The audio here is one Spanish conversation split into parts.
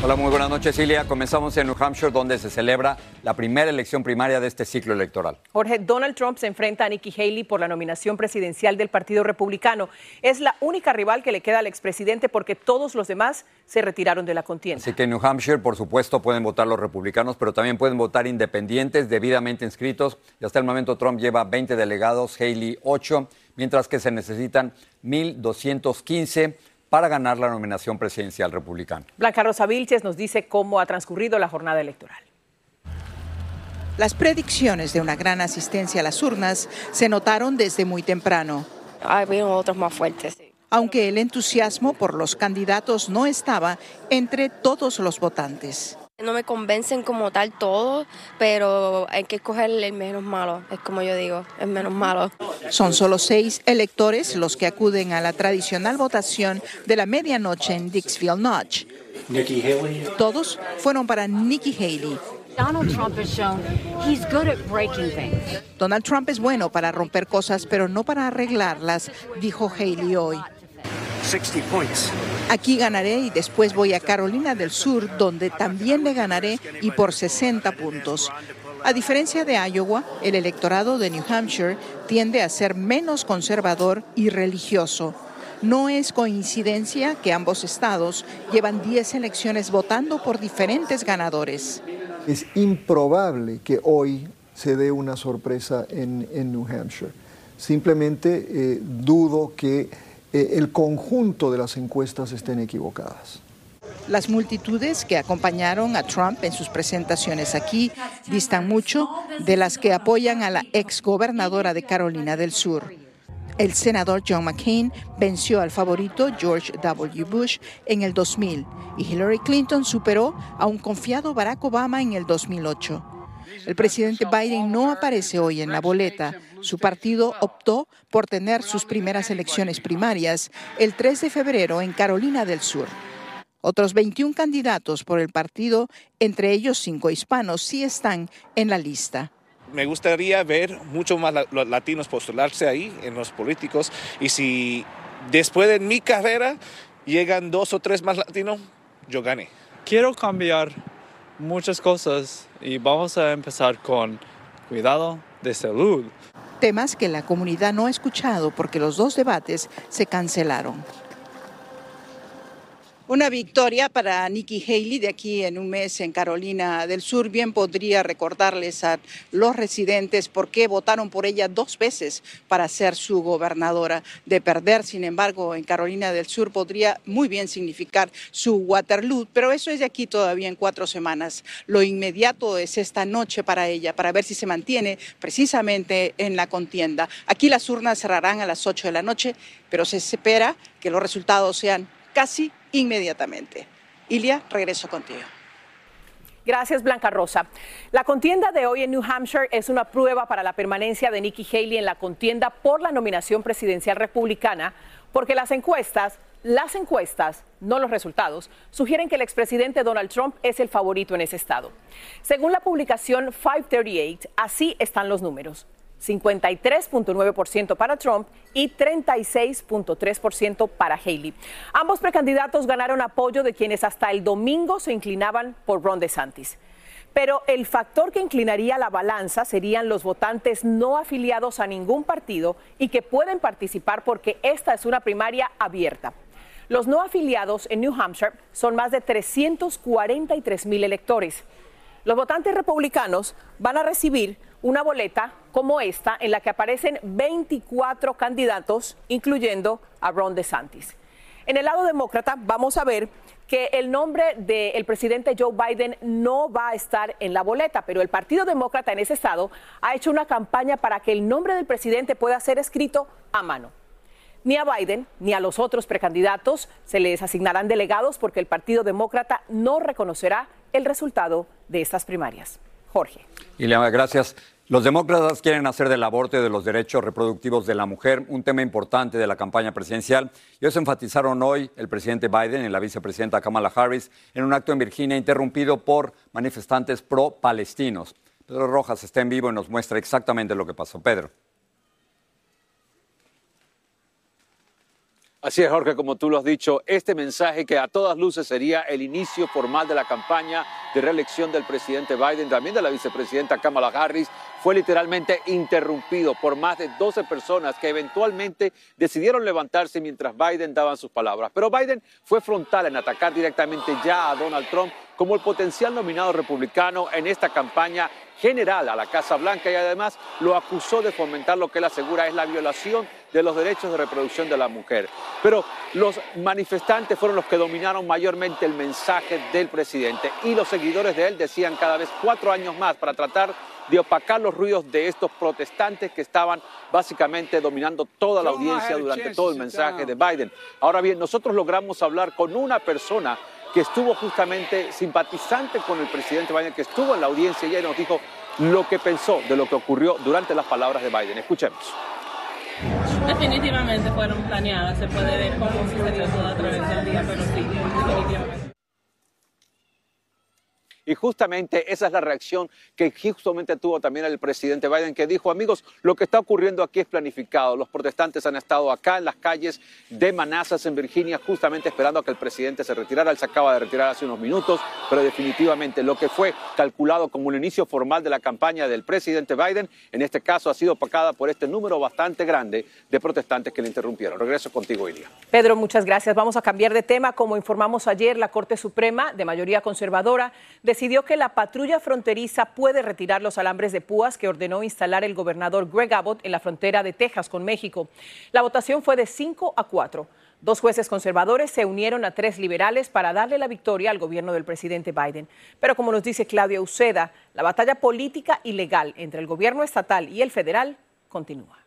Hola, muy buenas noches, Cilia. Comenzamos en New Hampshire, donde se celebra la primera elección primaria de este ciclo electoral. Jorge, Donald Trump se enfrenta a Nikki Haley por la nominación presidencial del Partido Republicano. Es la única rival que le queda al expresidente porque todos los demás se retiraron de la contienda. Así que en New Hampshire, por supuesto, pueden votar los republicanos, pero también pueden votar independientes debidamente inscritos. Y hasta el momento Trump lleva 20 delegados, Haley 8, mientras que se necesitan 1.215 para ganar la nominación presidencial republicana. Blanca Rosa Vilches nos dice cómo ha transcurrido la jornada electoral. Las predicciones de una gran asistencia a las urnas se notaron desde muy temprano. Ha habido otros más fuertes. Aunque el entusiasmo por los candidatos no estaba entre todos los votantes. No me convencen como tal todos, pero hay que escoger el menos malo, es como yo digo, el menos malo. Son solo seis electores los que acuden a la tradicional votación de la medianoche en Dixville Notch. Nikki Haley. Todos fueron para Nikki Haley. Donald Trump has shown he's good at breaking things. Donald Trump es bueno para romper cosas, pero no para arreglarlas, dijo Haley hoy. 60 points. Aquí ganaré y después voy a Carolina del Sur, donde también le ganaré y por 60 puntos. A diferencia de Iowa, el electorado de New Hampshire tiende a ser menos conservador y religioso. No es coincidencia que ambos estados llevan 10 elecciones votando por diferentes ganadores. Es improbable que hoy se dé una sorpresa en, New Hampshire. Simplemente eh, dudo que eh, el conjunto de las encuestas estén equivocadas. Las multitudes que acompañaron a Trump en sus presentaciones aquí distan mucho de las que apoyan a la ex gobernadora de Carolina del Sur. El senador John McCain venció al favorito George W. Bush en el 2000 y Hillary Clinton superó a un confiado Barack Obama en el 2008. El presidente Biden no aparece hoy en la boleta. Su partido optó por tener sus primeras elecciones primarias el 3 de febrero en Carolina del Sur. Otros 21 candidatos por el partido, entre ellos cinco hispanos, sí están en la lista. Me gustaría ver mucho más los latinos postularse ahí en los políticos y si después de mi carrera llegan dos o tres más latinos, yo gané. Quiero cambiar muchas cosas y vamos a empezar con cuidado de salud. Temas que la comunidad no ha escuchado porque los dos debates se cancelaron. Una victoria para Nikki Haley de aquí en un mes en Carolina del Sur. Bien podría recordarles a los residentes por qué votaron por ella dos veces para ser su gobernadora. De perder, sin embargo, en Carolina del Sur podría muy bien significar su Waterloo, pero eso es de aquí todavía en cuatro semanas. Lo inmediato es esta noche para ella, para ver si se mantiene precisamente en la contienda. Aquí las urnas cerrarán a las ocho de la noche, pero se espera que los resultados sean casi inmediatamente. Ilia, regreso contigo. Gracias, Blanca Rosa. La contienda de hoy en New Hampshire es una prueba para la permanencia de Nikki Haley en la contienda por la nominación presidencial republicana, porque las encuestas, las encuestas, no los resultados, sugieren que el expresidente Donald Trump es el favorito en ese estado. Según la publicación 538, así están los números. 53.9% para Trump y 36.3% para Haley. Ambos precandidatos ganaron apoyo de quienes hasta el domingo se inclinaban por Ron DeSantis. Pero el factor que inclinaría la balanza serían los votantes no afiliados a ningún partido y que pueden participar porque esta es una primaria abierta. Los no afiliados en New Hampshire son más de 343 mil electores. Los votantes republicanos van a recibir una boleta como esta en la que aparecen 24 candidatos, incluyendo a Ron DeSantis. En el lado demócrata vamos a ver que el nombre del presidente Joe Biden no va a estar en la boleta, pero el Partido Demócrata en ese estado ha hecho una campaña para que el nombre del presidente pueda ser escrito a mano. Ni a Biden ni a los otros precandidatos se les asignarán delegados porque el Partido Demócrata no reconocerá el resultado de estas primarias. Jorge. Ileana, gracias. Los demócratas quieren hacer del aborto y de los derechos reproductivos de la mujer un tema importante de la campaña presidencial y eso enfatizaron hoy el presidente Biden y la vicepresidenta Kamala Harris en un acto en Virginia interrumpido por manifestantes pro-palestinos. Pedro Rojas está en vivo y nos muestra exactamente lo que pasó. Pedro. Así es, Jorge, como tú lo has dicho, este mensaje que a todas luces sería el inicio formal de la campaña de reelección del presidente Biden, también de la vicepresidenta Kamala Harris, fue literalmente interrumpido por más de 12 personas que eventualmente decidieron levantarse mientras Biden daba sus palabras. Pero Biden fue frontal en atacar directamente ya a Donald Trump como el potencial nominado republicano en esta campaña general a la Casa Blanca y además lo acusó de fomentar lo que él asegura es la violación de los derechos de reproducción de la mujer. Pero los manifestantes fueron los que dominaron mayormente el mensaje del presidente y los seguidores de él decían cada vez cuatro años más para tratar de opacar los ruidos de estos protestantes que estaban básicamente dominando toda la audiencia durante todo el mensaje de Biden. Ahora bien, nosotros logramos hablar con una persona que estuvo justamente simpatizante con el presidente Biden, que estuvo en la audiencia y nos dijo lo que pensó de lo que ocurrió durante las palabras de Biden. Escuchemos. Definitivamente fueron planeadas, se puede ver cómo sucedió todo a través del día, pero sí, definitivamente. Y justamente esa es la reacción que justamente tuvo también el presidente Biden, que dijo, amigos, lo que está ocurriendo aquí es planificado. Los protestantes han estado acá en las calles de Manassas, en Virginia, justamente esperando a que el presidente se retirara. Él se acaba de retirar hace unos minutos, pero definitivamente lo que fue calculado como el inicio formal de la campaña del presidente Biden, en este caso ha sido opacada por este número bastante grande de protestantes que le interrumpieron. Regreso contigo, Ilia. Pedro, muchas gracias. Vamos a cambiar de tema. Como informamos ayer, la Corte Suprema, de mayoría conservadora, decidió que la patrulla fronteriza puede retirar los alambres de púas que ordenó instalar el gobernador Greg Abbott en la frontera de Texas con México. La votación fue de 5 a 4. Dos jueces conservadores se unieron a tres liberales para darle la victoria al gobierno del presidente Biden. Pero como nos dice Claudia Uceda, la batalla política y legal entre el gobierno estatal y el federal continúa.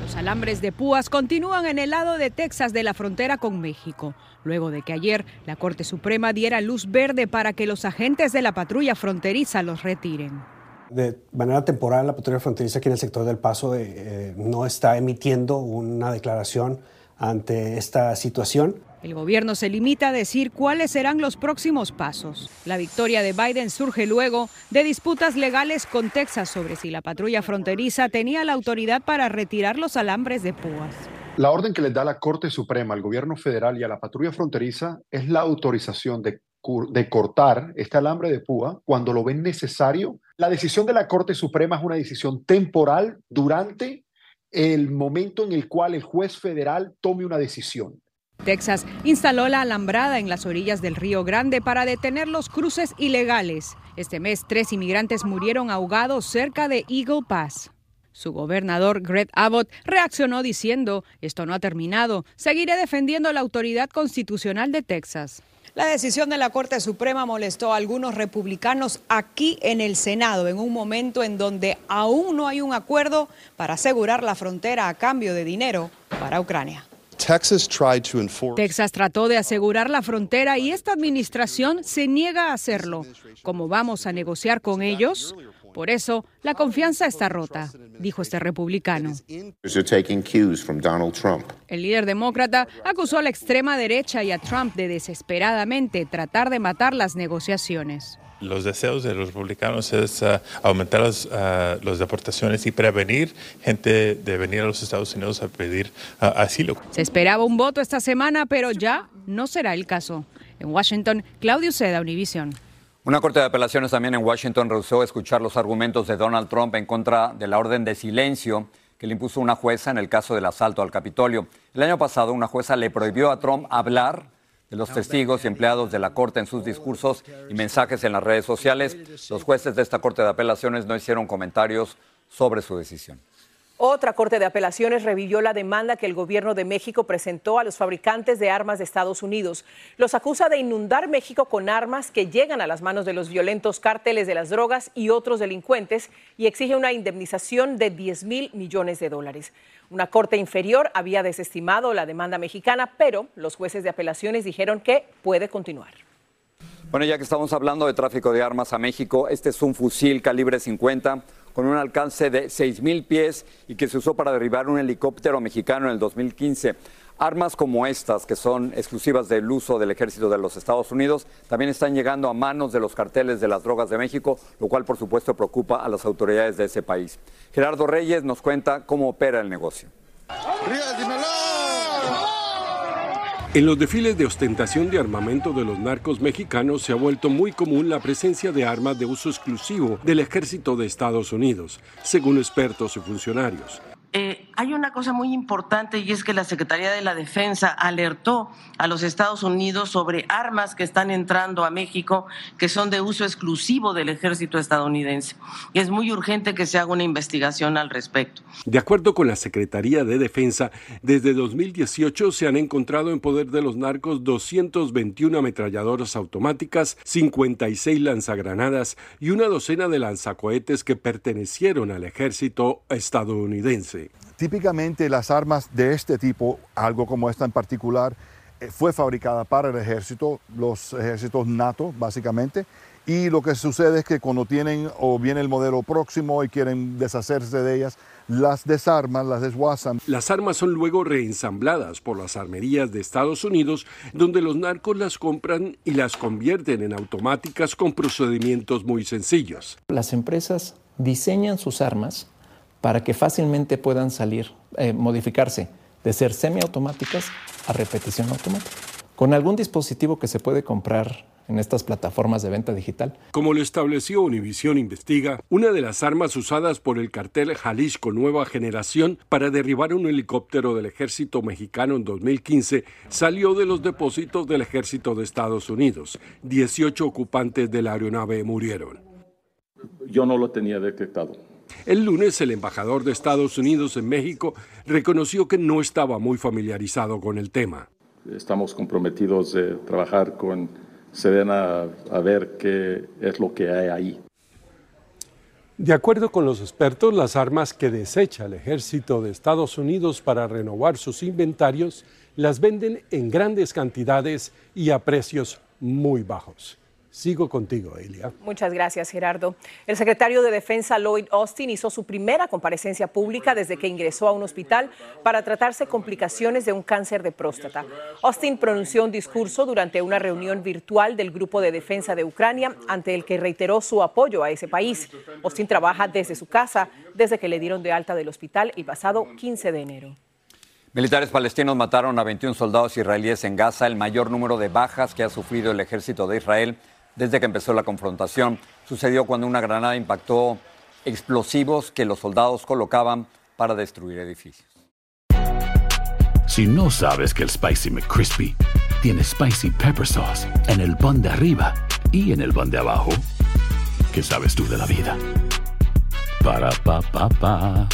Los alambres de púas continúan en el lado de Texas de la frontera con México, luego de que ayer la Corte Suprema diera luz verde para que los agentes de la patrulla fronteriza los retiren. De manera temporal, la patrulla fronteriza aquí en el sector del Paso eh, no está emitiendo una declaración ante esta situación. El gobierno se limita a decir cuáles serán los próximos pasos. La victoria de Biden surge luego de disputas legales con Texas sobre si la patrulla fronteriza tenía la autoridad para retirar los alambres de púas. La orden que les da la Corte Suprema al gobierno federal y a la patrulla fronteriza es la autorización de, cortar este alambre de púa cuando lo ven necesario. La decisión de la Corte Suprema es una decisión temporal durante el momento en el cual el juez federal tome una decisión. Texas instaló la alambrada en las orillas del Río Grande para detener los cruces ilegales. Este mes, tres inmigrantes murieron ahogados cerca de Eagle Pass. Su gobernador Greg Abbott reaccionó diciendo, esto no ha terminado, seguiré defendiendo la autoridad constitucional de Texas. La decisión de la Corte Suprema molestó a algunos republicanos aquí en el Senado en un momento en donde aún no hay un acuerdo para asegurar la frontera a cambio de dinero para Ucrania. Texas, Texas trató de asegurar la frontera y esta administración se niega a hacerlo. ¿Cómo vamos a negociar con ellos? Por eso, la confianza está rota, dijo este republicano. El líder demócrata acusó a la extrema derecha y a Trump de desesperadamente tratar de matar las negociaciones los deseos de los republicanos es uh, aumentar las, uh, las, deportaciones y prevenir gente de venir a los Estados Unidos a pedir uh, asilo. Se esperaba un voto esta semana, pero ya no será el caso. En Washington, Claudio Seda, Univision. Una corte de apelaciones también en Washington rehusó escuchar los argumentos de Donald Trump en contra de la orden de silencio que le impuso una jueza en el caso del asalto al Capitolio. El año pasado, una jueza le prohibió a Trump hablar de los testigos y empleados de la Corte en sus discursos y mensajes en las redes sociales. Los jueces de esta Corte de Apelaciones no hicieron comentarios sobre su decisión. Otra Corte de Apelaciones revivió la demanda que el gobierno de México presentó a los fabricantes de armas de Estados Unidos. Los acusa de inundar México con armas que llegan a las manos de los violentos cárteles de las drogas y otros delincuentes y exige una indemnización de 10 mil millones de dólares. Una corte inferior había desestimado la demanda mexicana, pero los jueces de apelaciones dijeron que puede continuar. Bueno, ya que estamos hablando de tráfico de armas a México, este es un fusil calibre 50 con un alcance de 6.000 pies y que se usó para derribar un helicóptero mexicano en el 2015. Armas como estas, que son exclusivas del uso del ejército de los Estados Unidos, también están llegando a manos de los carteles de las drogas de México, lo cual por supuesto preocupa a las autoridades de ese país. Gerardo Reyes nos cuenta cómo opera el negocio. En los desfiles de ostentación de armamento de los narcos mexicanos se ha vuelto muy común la presencia de armas de uso exclusivo del ejército de Estados Unidos, según expertos y funcionarios. Eh, hay una cosa muy importante y es que la Secretaría de la Defensa alertó a los Estados Unidos sobre armas que están entrando a México que son de uso exclusivo del ejército estadounidense. Y es muy urgente que se haga una investigación al respecto. De acuerdo con la Secretaría de Defensa, desde 2018 se han encontrado en poder de los narcos 221 ametralladoras automáticas, 56 lanzagranadas y una docena de lanzacohetes que pertenecieron al ejército estadounidense. Típicamente las armas de este tipo, algo como esta en particular, eh, fue fabricada para el ejército, los ejércitos NATO básicamente, y lo que sucede es que cuando tienen o viene el modelo próximo y quieren deshacerse de ellas, las desarman, las desguazan. Las armas son luego reensambladas por las armerías de Estados Unidos, donde los narcos las compran y las convierten en automáticas con procedimientos muy sencillos. Las empresas diseñan sus armas para que fácilmente puedan salir, eh, modificarse de ser semiautomáticas a repetición automática. Con algún dispositivo que se puede comprar en estas plataformas de venta digital. Como lo estableció Univisión Investiga, una de las armas usadas por el cartel Jalisco Nueva Generación para derribar un helicóptero del ejército mexicano en 2015 salió de los depósitos del ejército de Estados Unidos. 18 ocupantes de la aeronave murieron. Yo no lo tenía detectado. El lunes el embajador de Estados Unidos en México reconoció que no estaba muy familiarizado con el tema. Estamos comprometidos de trabajar con Sedena a ver qué es lo que hay ahí. De acuerdo con los expertos, las armas que desecha el ejército de Estados Unidos para renovar sus inventarios las venden en grandes cantidades y a precios muy bajos. Sigo contigo, Elia. Muchas gracias, Gerardo. El secretario de Defensa, Lloyd Austin, hizo su primera comparecencia pública desde que ingresó a un hospital para tratarse complicaciones de un cáncer de próstata. Austin pronunció un discurso durante una reunión virtual del Grupo de Defensa de Ucrania, ante el que reiteró su apoyo a ese país. Austin trabaja desde su casa desde que le dieron de alta del hospital el pasado 15 de enero. Militares palestinos mataron a 21 soldados israelíes en Gaza, el mayor número de bajas que ha sufrido el ejército de Israel desde que empezó la confrontación. Sucedió cuando una granada impactó explosivos que los soldados colocaban para destruir edificios. Si no sabes que el Spicy McCrispy tiene Spicy Pepper Sauce en el pan de arriba y en el pan de abajo, ¿qué sabes tú de la vida? Para, pa, pa, pa.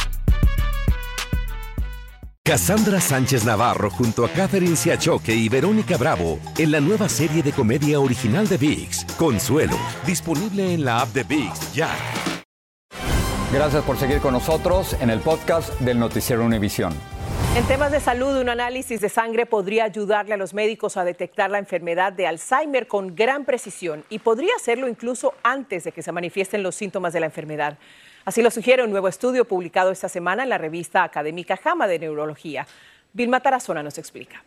Cassandra Sánchez Navarro junto a Catherine Siachoque y Verónica Bravo en la nueva serie de comedia original de VIX, Consuelo, disponible en la app de VIX ya. Gracias por seguir con nosotros en el podcast del Noticiero Univisión. En temas de salud, un análisis de sangre podría ayudarle a los médicos a detectar la enfermedad de Alzheimer con gran precisión y podría hacerlo incluso antes de que se manifiesten los síntomas de la enfermedad. Así lo sugiere un nuevo estudio publicado esta semana en la revista académica JAMA de Neurología. Vilma Tarazona nos explica.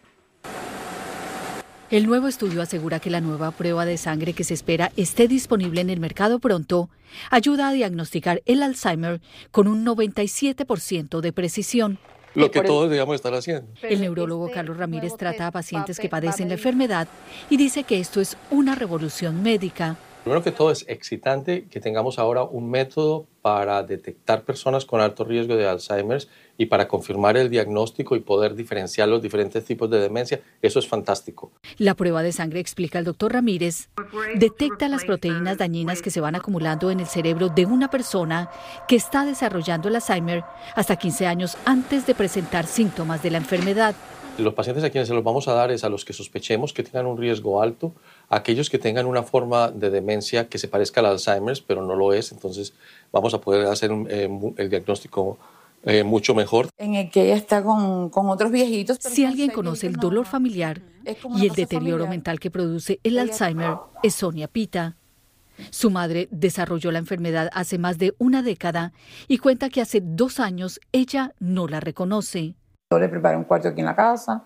El nuevo estudio asegura que la nueva prueba de sangre que se espera esté disponible en el mercado pronto ayuda a diagnosticar el Alzheimer con un 97% de precisión. Lo que todos debemos estar haciendo. El neurólogo Carlos Ramírez trata a pacientes que padecen la enfermedad y dice que esto es una revolución médica. Primero que todo es excitante que tengamos ahora un método para detectar personas con alto riesgo de Alzheimer y para confirmar el diagnóstico y poder diferenciar los diferentes tipos de demencia. Eso es fantástico. La prueba de sangre, explica el doctor Ramírez, detecta las proteínas dañinas que se van acumulando en el cerebro de una persona que está desarrollando el Alzheimer hasta 15 años antes de presentar síntomas de la enfermedad. Los pacientes a quienes se los vamos a dar es a los que sospechemos que tengan un riesgo alto, aquellos que tengan una forma de demencia que se parezca al Alzheimer, pero no lo es. Entonces vamos a poder hacer eh, el diagnóstico eh, mucho mejor. En el que ella está con, con otros viejitos. Si alguien conoce el dolor familiar y el deterioro mental que produce el Alzheimer, es Sonia Pita. Su madre desarrolló la enfermedad hace más de una década y cuenta que hace dos años ella no la reconoce. Yo le preparé un cuarto aquí en la casa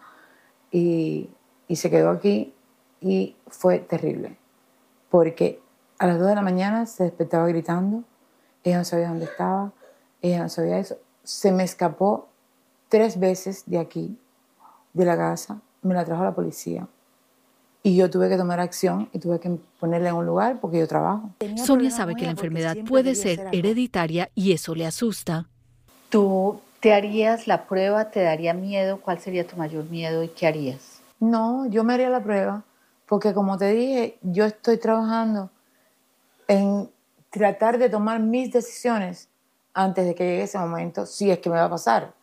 y, y se quedó aquí y fue terrible porque a las dos de la mañana se despertaba gritando, ella no sabía dónde estaba, ella no sabía eso. Se me escapó tres veces de aquí, de la casa, me la trajo la policía. Y yo tuve que tomar acción y tuve que ponerla en un lugar porque yo trabajo. Sonia sabe que la enfermedad puede ser hereditaria y eso le asusta. ¿Tú te harías la prueba? ¿Te daría miedo? ¿Cuál sería tu mayor miedo y qué harías? No, yo me haría la prueba porque como te dije, yo estoy trabajando en tratar de tomar mis decisiones antes de que llegue ese momento, si es que me va a pasar.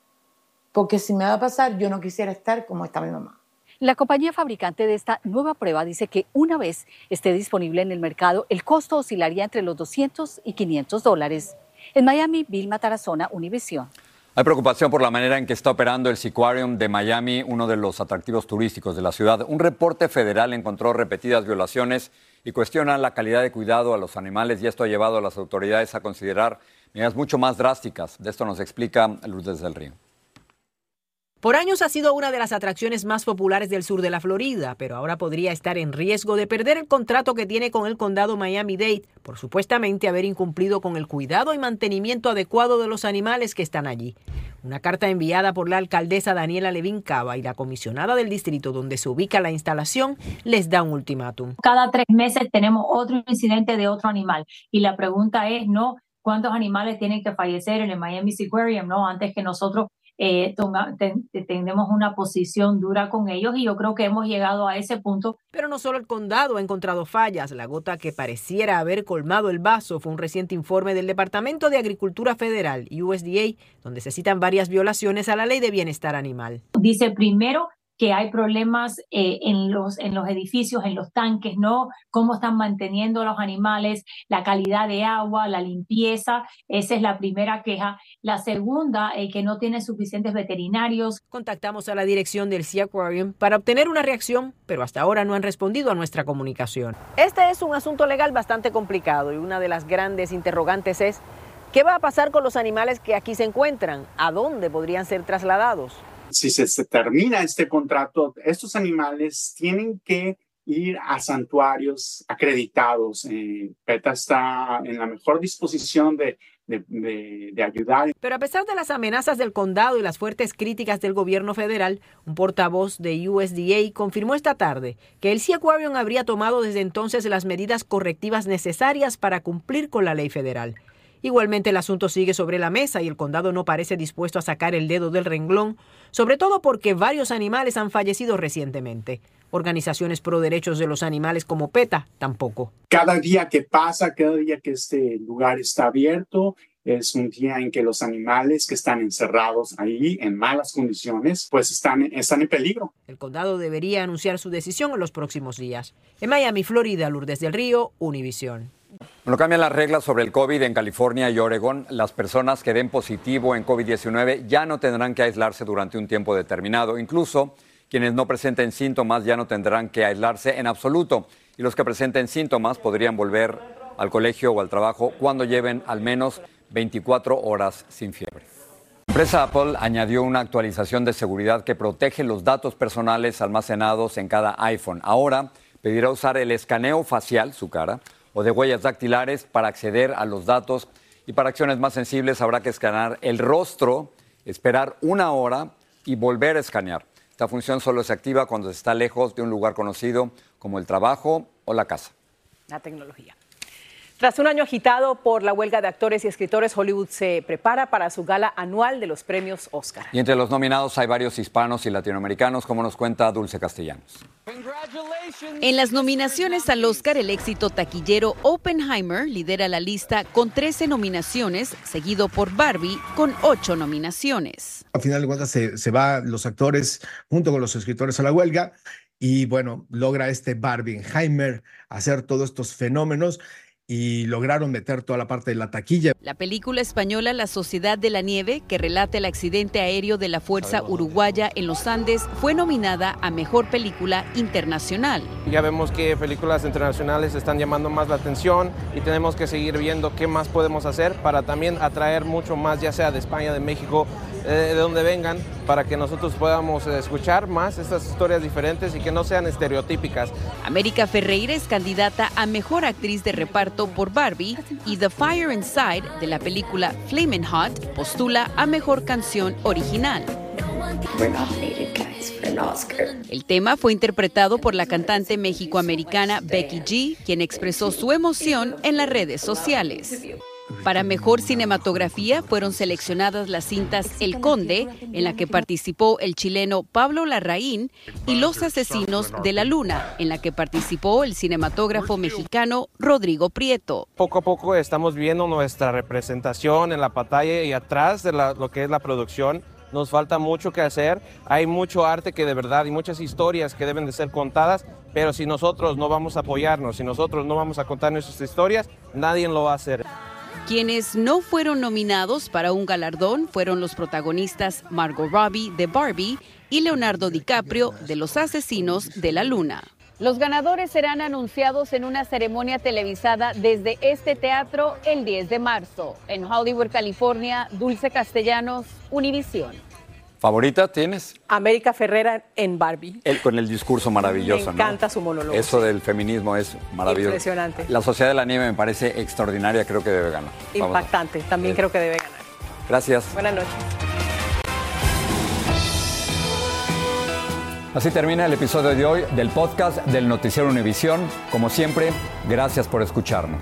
Porque si me va a pasar, yo no quisiera estar como está mi mamá. La compañía fabricante de esta nueva prueba dice que una vez esté disponible en el mercado, el costo oscilaría entre los 200 y 500 dólares. En Miami, Vilma Tarazona, Univision. Hay preocupación por la manera en que está operando el Seaquarium de Miami, uno de los atractivos turísticos de la ciudad. Un reporte federal encontró repetidas violaciones y cuestiona la calidad de cuidado a los animales y esto ha llevado a las autoridades a considerar medidas mucho más drásticas. De esto nos explica Lourdes del Río. Por años ha sido una de las atracciones más populares del sur de la Florida, pero ahora podría estar en riesgo de perder el contrato que tiene con el condado Miami-Dade por supuestamente haber incumplido con el cuidado y mantenimiento adecuado de los animales que están allí. Una carta enviada por la alcaldesa Daniela Levin Cava y la comisionada del distrito donde se ubica la instalación les da un ultimátum. Cada tres meses tenemos otro incidente de otro animal y la pregunta es, ¿no? ¿Cuántos animales tienen que fallecer en el Miami Aquarium, no? Antes que nosotros eh, tenemos una posición dura con ellos y yo creo que hemos llegado a ese punto. Pero no solo el condado ha encontrado fallas, la gota que pareciera haber colmado el vaso fue un reciente informe del Departamento de Agricultura Federal, USDA, donde se citan varias violaciones a la ley de bienestar animal. Dice primero que hay problemas eh, en, los, en los edificios, en los tanques, ¿no? Cómo están manteniendo los animales, la calidad de agua, la limpieza. Esa es la primera queja. La segunda, eh, que no tiene suficientes veterinarios. Contactamos a la dirección del Sea Aquarium para obtener una reacción, pero hasta ahora no han respondido a nuestra comunicación. Este es un asunto legal bastante complicado y una de las grandes interrogantes es, ¿qué va a pasar con los animales que aquí se encuentran? ¿A dónde podrían ser trasladados? Si se, termina este contrato, estos animales tienen que ir a santuarios acreditados. Eh, PETA está en la mejor disposición de, de, ayudar. Pero a pesar de las amenazas del condado y las fuertes críticas del gobierno federal, un portavoz de USDA confirmó esta tarde que el Sea Aquarium habría tomado desde entonces las medidas correctivas necesarias para cumplir con la ley federal. Igualmente el asunto sigue sobre la mesa y el condado no parece dispuesto a sacar el dedo del renglón, sobre todo porque varios animales han fallecido recientemente. Organizaciones pro derechos de los animales como PETA tampoco. Cada día que pasa, cada día que este lugar está abierto, es un día en que los animales que están encerrados ahí en malas condiciones, pues están, están en peligro. El condado debería anunciar su decisión en los próximos días. En Miami, Florida, Lourdes del Río, Univisión. Bueno, cambian las reglas sobre el COVID en California y Oregón. Las personas que den positivo en COVID-19 ya no tendrán que aislarse durante un tiempo determinado. Incluso quienes no presenten síntomas ya no tendrán que aislarse en absoluto. Y los que presenten síntomas podrían volver al colegio o al trabajo cuando lleven al menos 24 horas sin fiebre. La empresa Apple añadió una actualización de seguridad que protege los datos personales almacenados en cada iPhone. Ahora pedirá usar el escaneo facial, su cara, o de huellas dactilares para acceder a los datos y para acciones más sensibles habrá que escanear el rostro, esperar una hora y volver a escanear. Esta función solo se activa cuando se está lejos de un lugar conocido como el trabajo o la casa. La tecnología. Tras un año agitado por la huelga de actores y escritores, Hollywood se prepara para su gala anual de los premios Oscar. Y entre los nominados hay varios hispanos y latinoamericanos, como nos cuenta Dulce Castellanos. En las nominaciones al Oscar, el éxito taquillero Oppenheimer lidera la lista con 13 nominaciones, seguido por Barbie con 8 nominaciones. Al final de cuentas se, se van los actores junto con los escritores a la huelga y bueno, logra este Barbenheimer hacer todos estos fenómenos y lograron meter toda la parte de la taquilla. La película española La Sociedad de la Nieve, que relata el accidente aéreo de la Fuerza Uruguaya en los Andes, fue nominada a Mejor Película Internacional. Ya vemos que películas internacionales están llamando más la atención y tenemos que seguir viendo qué más podemos hacer para también atraer mucho más, ya sea de España, de México, eh, de donde vengan, para que nosotros podamos escuchar más estas historias diferentes y que no sean estereotípicas. América Ferreira es candidata a Mejor Actriz de Reparto por Barbie y The Fire Inside de la película Flamin' Hot postula a Mejor Canción Original. El tema fue interpretado por la cantante mexicoamericana Becky G, quien expresó su emoción en las redes sociales. Para mejor cinematografía fueron seleccionadas las cintas El Conde, en la que participó el chileno Pablo Larraín, y Los Asesinos de la Luna, en la que participó el cinematógrafo mexicano Rodrigo Prieto. Poco a poco estamos viendo nuestra representación en la pantalla y atrás de lo que es la producción. Nos falta mucho que hacer, hay mucho arte que de verdad y muchas historias que deben de ser contadas, pero si nosotros no vamos a apoyarnos, si nosotros no vamos a contar nuestras historias, nadie lo va a hacer. Quienes no fueron nominados para un galardón fueron los protagonistas Margot Robbie de Barbie y Leonardo DiCaprio de Los Asesinos de la Luna. Los ganadores serán anunciados en una ceremonia televisada desde este teatro el 10 de marzo. En Hollywood, California, Dulce Castellanos, Univisión. ¿Favorita tienes? América Ferrera en Barbie. Él con el discurso maravilloso, Me encanta su monólogo. Eso del feminismo es maravilloso. Impresionante. La Sociedad de la Nieve me parece extraordinaria, creo que debe ganar. Impactante, también Sí. creo que debe ganar. Gracias. Buenas noches. Así termina el episodio de hoy del podcast del Noticiero Univisión. Como siempre, gracias por escucharnos.